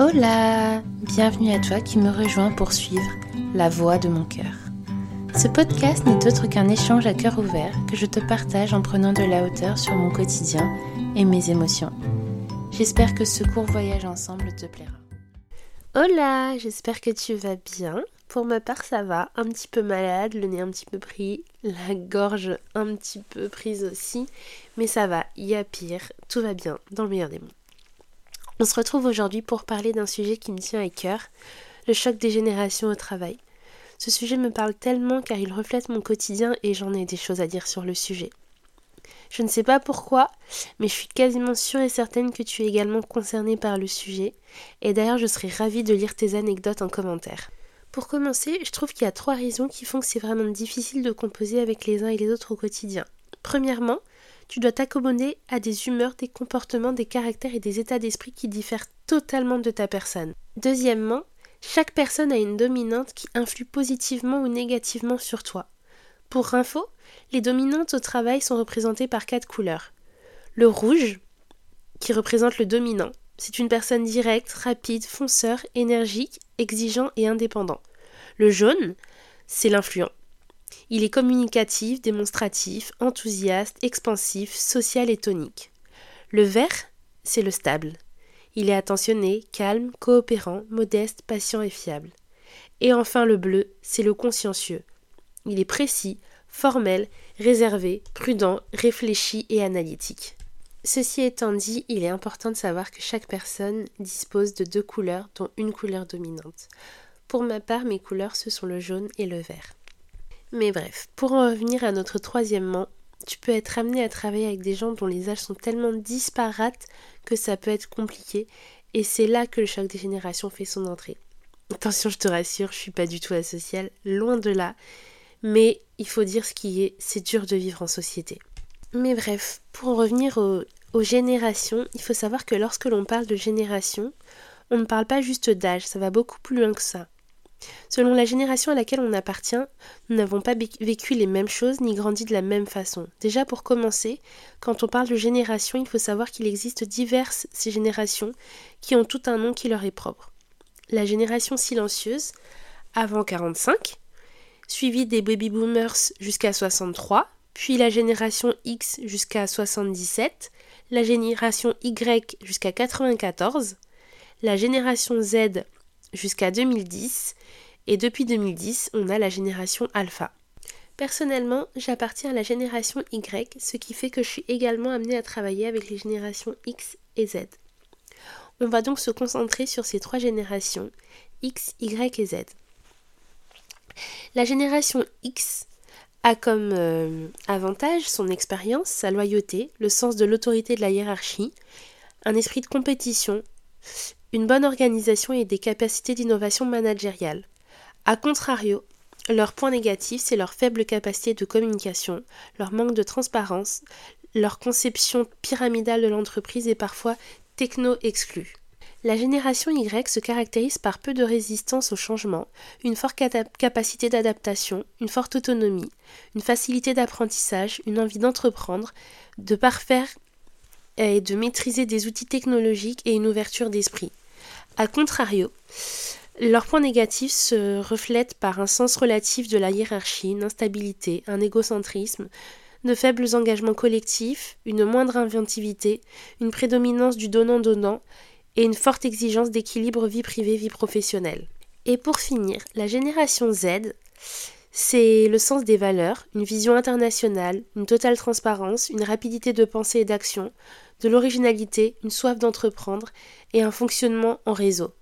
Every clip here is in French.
Hola Bienvenue à toi qui me rejoins pour suivre la voix de mon cœur. Ce podcast n'est autre qu'un échange à cœur ouvert que je te partage en prenant de la hauteur sur mon quotidien et mes émotions. J'espère que ce court voyage ensemble te plaira. Hola, j'espère que tu vas bien. Pour ma part, ça va. Un petit peu malade, le nez un petit peu pris, la gorge un petit peu prise aussi. Mais ça va, il y a pire. Tout va bien, dans le meilleur des mondes. On se retrouve aujourd'hui pour parler d'un sujet qui me tient à cœur, le choc des générations au travail. Ce sujet me parle tellement car il reflète mon quotidien et j'en ai des choses à dire sur le sujet. Je ne sais pas pourquoi, mais je suis quasiment sûre et certaine que tu es également concernée par le sujet, et d'ailleurs je serais ravie de lire tes anecdotes en commentaire. Pour commencer, je trouve qu'il y a trois raisons qui font que c'est vraiment difficile de composer avec les uns et les autres au quotidien. Premièrement, tu dois t'accommoder à des humeurs, des comportements, des caractères et des états d'esprit qui diffèrent totalement de ta personne. Deuxièmement, chaque personne a une dominante qui influe positivement ou négativement sur toi. Pour info, les dominantes au travail sont représentées par quatre couleurs. Le rouge, qui représente le dominant. C'est une personne directe, rapide, fonceur, énergique, exigeant et indépendant. Le jaune, c'est l'influent. Il est communicatif, démonstratif, enthousiaste, expansif, social et tonique. Le vert, c'est le stable. Il est attentionné, calme, coopérant, modeste, patient et fiable. Et enfin le bleu, c'est le consciencieux. Il est précis, formel, réservé, prudent, réfléchi et analytique. Ceci étant dit, il est important de savoir que chaque personne dispose de deux couleurs, dont une couleur dominante. Pour ma part, mes couleurs, ce sont le jaune et le vert. Mais bref, pour en revenir à notre troisièmement, tu peux être amené à travailler avec des gens dont les âges sont tellement disparates que ça peut être compliqué, et c'est là que le choc des générations fait son entrée. Attention, je te rassure, je suis pas du tout asociale, loin de là, mais il faut dire ce qui est, c'est dur de vivre en société. Mais bref, pour en revenir aux, aux générations, il faut savoir que lorsque l'on parle de génération, on ne parle pas juste d'âge, ça va beaucoup plus loin que ça. Selon la génération à laquelle on appartient, nous n'avons pas vécu les mêmes choses ni grandi de la même façon. Déjà pour commencer, quand on parle de génération, il faut savoir qu'il existe diverses ces générations qui ont tout un nom qui leur est propre. La génération silencieuse, avant 45, suivie des baby boomers jusqu'à 63, puis la génération X jusqu'à 77, la génération Y jusqu'à 94, la génération Z jusqu'à 2010 et depuis 2010, on a la génération alpha. Personnellement, j'appartiens à la génération Y, ce qui fait que je suis également amenée à travailler avec les générations X et Z. On va donc se concentrer sur ces trois générations, X, Y et Z. La génération X a comme euh, avantage son expérience, sa loyauté, le sens de l'autorité de la hiérarchie, un esprit de compétition, une bonne organisation et des capacités d'innovation managériale. A contrario, leur point négatif, c'est leur faible capacité de communication, leur manque de transparence, leur conception pyramidale de l'entreprise est parfois techno-exclue. La génération Y se caractérise par peu de résistance au changement, une forte capacité d'adaptation, une forte autonomie, une facilité d'apprentissage, une envie d'entreprendre, de parfaire et de maîtriser des outils technologiques et une ouverture d'esprit. A contrario, leurs points négatifs se reflètent par un sens relatif de la hiérarchie, une instabilité, un égocentrisme, de faibles engagements collectifs, une moindre inventivité, une prédominance du donnant-donnant et une forte exigence d'équilibre vie privée-vie professionnelle. Et pour finir, la génération Z, c'est le sens des valeurs, une vision internationale, une totale transparence, une rapidité de pensée et d'action, de l'originalité, une soif d'entreprendre et un fonctionnement en réseau.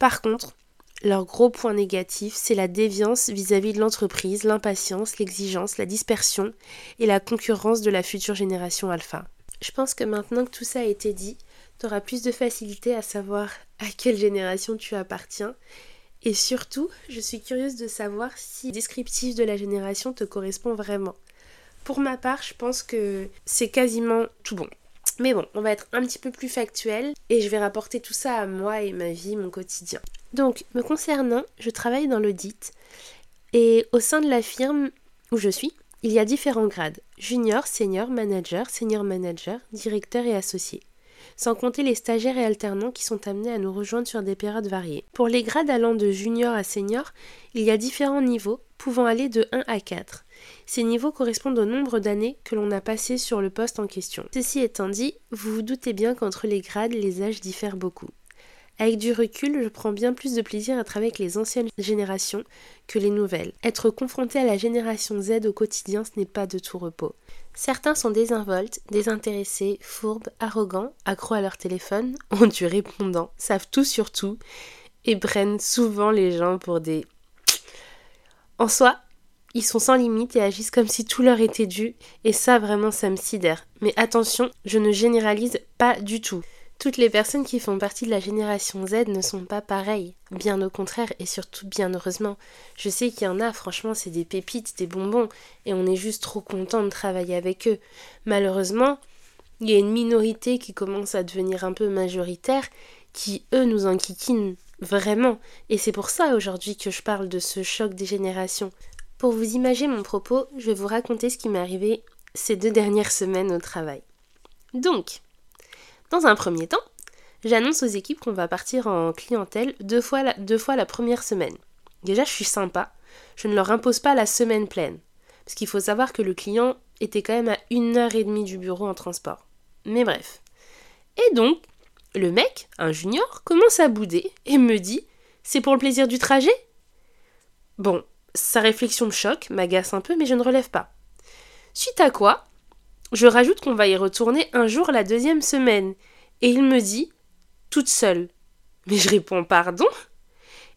Par contre, leur gros point négatif, c'est la déviance vis-à-vis de l'entreprise, l'impatience, l'exigence, la dispersion et la concurrence de la future génération alpha. Je pense que maintenant que tout ça a été dit, tu auras plus de facilité à savoir à quelle génération tu appartiens. Et surtout, je suis curieuse de savoir si le descriptif de la génération te correspond vraiment. Pour ma part, je pense que c'est quasiment tout bon. Mais bon, on va être un petit peu plus factuel et je vais rapporter tout ça à moi et ma vie, mon quotidien. Donc, me concernant, je travaille dans l'audit et au sein de la firme où je suis, il y a différents grades junior, senior, manager, senior manager, directeur et associé. Sans compter les stagiaires et alternants qui sont amenés à nous rejoindre sur des périodes variées. Pour les grades allant de junior à senior, il y a différents niveaux, pouvant aller de 1 à 4. Ces niveaux correspondent au nombre d'années que l'on a passé sur le poste en question. Ceci étant dit, vous vous doutez bien qu'entre les grades, les âges diffèrent beaucoup. Avec du recul, je prends bien plus de plaisir à travailler avec les anciennes générations que les nouvelles. Être confronté à la génération Z au quotidien, ce n'est pas de tout repos. Certains sont désinvoltes, désintéressés, fourbes, arrogants, accros à leur téléphone, ont du répondant, savent tout sur tout et prennent souvent les gens pour des. En soi, ils sont sans limite et agissent comme si tout leur était dû, et ça vraiment ça me sidère. Mais attention, je ne généralise pas du tout. Toutes les personnes qui font partie de la génération Z ne sont pas pareilles, bien au contraire et surtout bien heureusement. Je sais qu'il y en a, franchement, c'est des pépites, des bonbons, et on est juste trop content de travailler avec eux. Malheureusement, il y a une minorité qui commence à devenir un peu majoritaire, qui eux nous enquiquinent vraiment, et c'est pour ça aujourd'hui que je parle de ce choc des générations. Pour vous imaginer mon propos, je vais vous raconter ce qui m'est arrivé ces deux dernières semaines au travail. Donc, dans un premier temps, j'annonce aux équipes qu'on va partir en clientèle deux fois, la, première semaine. Déjà, je suis sympa, je ne leur impose pas la semaine pleine. Parce qu'il faut savoir que le client était quand même à une heure et demie du bureau en transport. Mais bref. Et donc, le mec, un junior, commence à bouder et me dit C'est pour le plaisir du trajet? Bon, sa réflexion me choque, m'agace un peu, mais je ne relève pas. Suite à quoi, je rajoute qu'on va y retourner un jour la deuxième semaine. Et il me dit, toute seule. Mais je réponds pardon?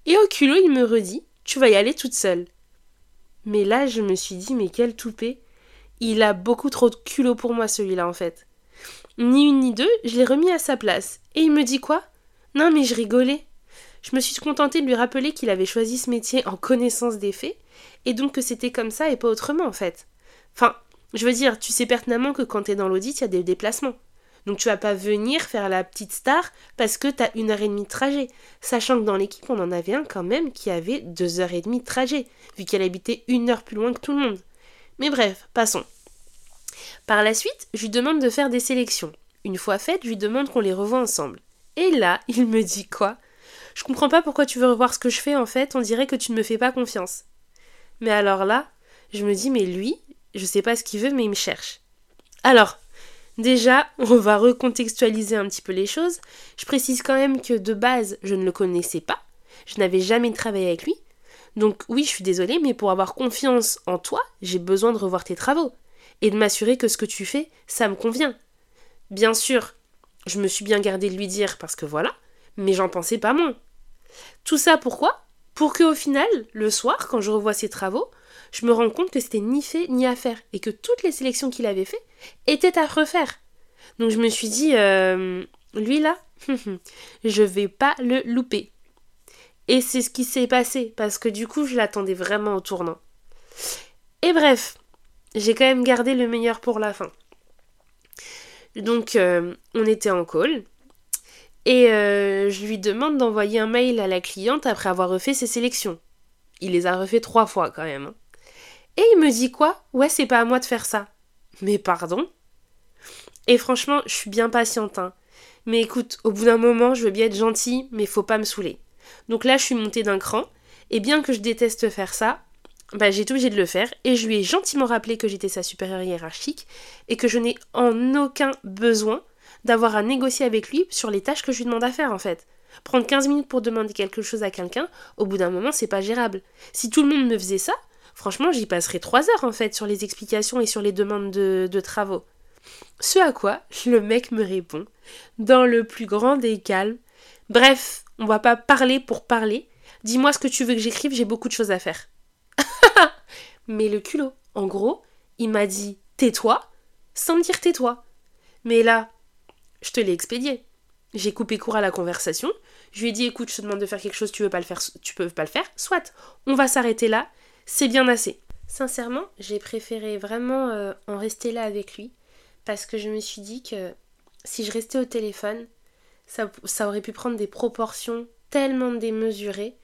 Et au culot, il me redit, tu vas y aller toute seule. Mais là, je me suis dit, mais quel toupet Il a beaucoup trop de culot pour moi, celui-là, en fait. Ni une ni deux, je l'ai remis à sa place. Et il me dit quoi? Non, mais je rigolais. Je me suis contentée de lui rappeler qu'il avait choisi ce métier en connaissance des faits, et donc que c'était comme ça et pas autrement, en fait. Enfin, je veux dire, tu sais pertinemment que quand t'es dans l'audit, il y a des déplacements. Donc tu vas pas venir faire la petite star parce que t'as une heure et demie de trajet. Sachant que dans l'équipe, on en avait un quand même qui avait deux heures et demie de trajet, vu qu'elle habitait une heure plus loin que tout le monde. Mais bref, passons. Par la suite, je lui demande de faire des sélections. Une fois faites, je lui demande qu'on les revoie ensemble. Et là, il me dit quoi? Je comprends pas pourquoi tu veux revoir ce que je fais en fait, on dirait que tu ne me fais pas confiance. Mais alors là, je me dis, mais lui, je sais pas ce qu'il veut, mais il me cherche. Alors, déjà, on va recontextualiser un petit peu les choses. Je précise quand même que de base, je ne le connaissais pas. Je n'avais jamais travaillé avec lui. Donc oui, je suis désolée, mais pour avoir confiance en toi, j'ai besoin de revoir tes travaux et de m'assurer que ce que tu fais, ça me convient. Bien sûr, je me suis bien gardé de lui dire parce que voilà, mais j'en pensais pas moins. Tout ça pourquoi? Pour que au final, le soir, quand je revois ses travaux, je me rends compte que c'était ni fait ni à faire et que toutes les sélections qu'il avait fait étaient à refaire. Donc je me suis dit, euh, lui là, je vais pas le louper. Et c'est ce qui s'est passé parce que du coup je l'attendais vraiment au tournant. Et bref, j'ai quand même gardé le meilleur pour la fin. Donc euh, on était en call et euh, je lui demande d'envoyer un mail à la cliente après avoir refait ses sélections. Il les a refait trois fois quand même. Et il me dit quoi? Ouais, c'est pas à moi de faire ça. Mais pardon? Et franchement, je suis bien patiente. Hein. Mais écoute, au bout d'un moment, je veux bien être gentille, mais faut pas me saouler. Donc là, je suis montée d'un cran, et bien que je déteste faire ça, bah, j'ai été obligée de le faire, et je lui ai gentiment rappelé que j'étais sa supérieure hiérarchique, et que je n'ai en aucun besoin d'avoir à négocier avec lui sur les tâches que je lui demande à faire en fait. Prendre 15 minutes pour demander quelque chose à quelqu'un, au bout d'un moment, c'est pas gérable. Si tout le monde me faisait ça, Franchement, j'y passerai trois heures en fait sur les explications et sur les demandes de, travaux. Ce à quoi le mec me répond, dans le plus grand des calmes. Bref, on va pas parler pour parler. Dis-moi ce que tu veux que j'écrive, j'ai beaucoup de choses à faire. Mais le culot, en gros, il m'a dit tais-toi, sans me dire tais-toi. Mais là, je te l'ai expédié. J'ai coupé court à la conversation. Je lui ai dit écoute, je te demande de faire quelque chose, tu veux pas le faire, tu peux pas le faire. Soit, on va s'arrêter là c'est bien assez. Sincèrement, j'ai préféré vraiment euh, en rester là avec lui parce que je me suis dit que si je restais au téléphone, ça, aurait pu prendre des proportions tellement démesurées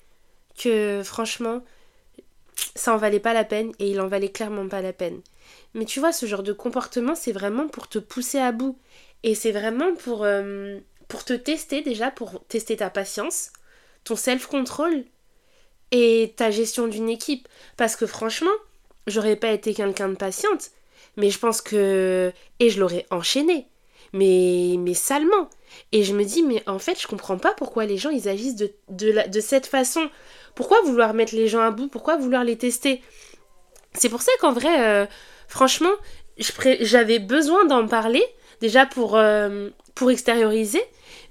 que franchement, ça en valait pas la peine et il en valait clairement pas la peine. Mais tu vois, ce genre de comportement, c'est vraiment pour te pousser à bout. Et c'est vraiment pour, euh, pour te tester déjà, pour tester ta patience, ton self-control et ta gestion d'une équipe. Parce que franchement, j'aurais pas été quelqu'un de patiente, mais je pense que... Et je l'aurais enchaîné. Mais, mais salement. Et je me dis, mais en fait, je comprends pas pourquoi les gens, ils agissent de, de, cette façon. Pourquoi vouloir mettre les gens à bout? Pourquoi vouloir les tester? C'est pour ça qu'en vrai, euh, franchement, j'avais besoin d'en parler, déjà pour, euh, pour extérioriser,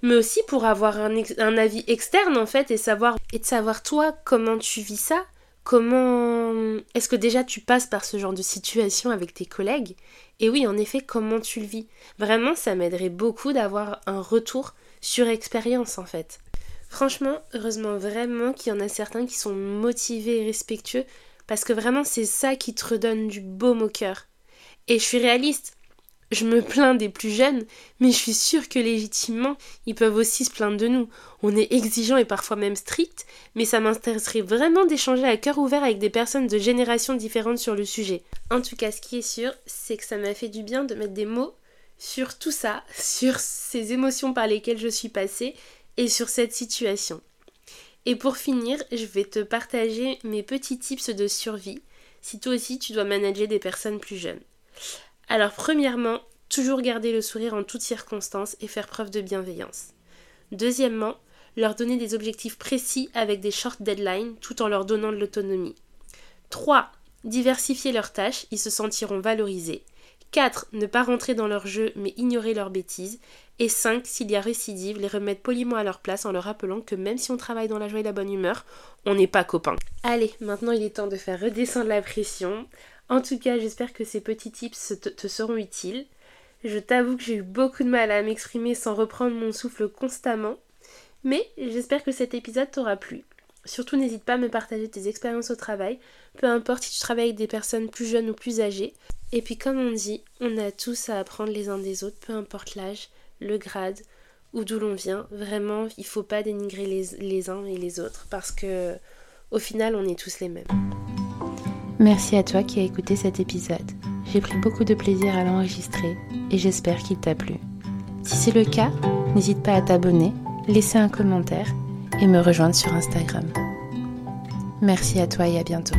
mais aussi pour avoir un, un, avis externe, en fait, et, savoir, et de savoir, toi, comment tu vis ça Comment est-ce que déjà tu passes par ce genre de situation avec tes collègues Et oui, en effet, comment tu le vis Vraiment, ça m'aiderait beaucoup d'avoir un retour sur expérience en fait. Franchement, heureusement vraiment qu'il y en a certains qui sont motivés et respectueux parce que vraiment c'est ça qui te redonne du baume au cœur. Et je suis réaliste, je me plains des plus jeunes, mais je suis sûre que légitimement, ils peuvent aussi se plaindre de nous. On est exigeants et parfois même stricts, mais ça m'intéresserait vraiment d'échanger à cœur ouvert avec des personnes de générations différentes sur le sujet. En tout cas, ce qui est sûr, c'est que ça m'a fait du bien de mettre des mots sur tout ça, sur ces émotions par lesquelles je suis passée et sur cette situation. Et pour finir, je vais te partager mes petits tips de survie si toi aussi tu dois manager des personnes plus jeunes. Alors premièrement, toujours garder le sourire en toutes circonstances et faire preuve de bienveillance. Deuxièmement, leur donner des objectifs précis avec des short deadlines tout en leur donnant de l'autonomie. 3. Diversifier leurs tâches, ils se sentiront valorisés. 4. Ne pas rentrer dans leur jeu mais ignorer leurs bêtises. Et 5. S'il y a récidive, les remettre poliment à leur place en leur rappelant que même si on travaille dans la joie et la bonne humeur, on n'est pas copains. Allez, maintenant il est temps de faire redescendre la pression. En tout cas, j'espère que ces petits tips te, seront utiles. Je t'avoue que j'ai eu beaucoup de mal à m'exprimer sans reprendre mon souffle constamment, mais j'espère que cet épisode t'aura plu. Surtout n'hésite pas à me partager tes expériences au travail, peu importe si tu travailles avec des personnes plus jeunes ou plus âgées. Et puis comme on dit, on a tous à apprendre les uns des autres, peu importe l'âge, le grade ou d'où l'on vient. Vraiment, il faut pas dénigrer les, les uns et les autres parce que au final, on est tous les mêmes. Merci à toi qui as écouté cet épisode. J'ai pris beaucoup de plaisir à l'enregistrer et j'espère qu'il t'a plu. Si c'est le cas, n'hésite pas à t'abonner, laisser un commentaire et me rejoindre sur Instagram. Merci à toi et à bientôt.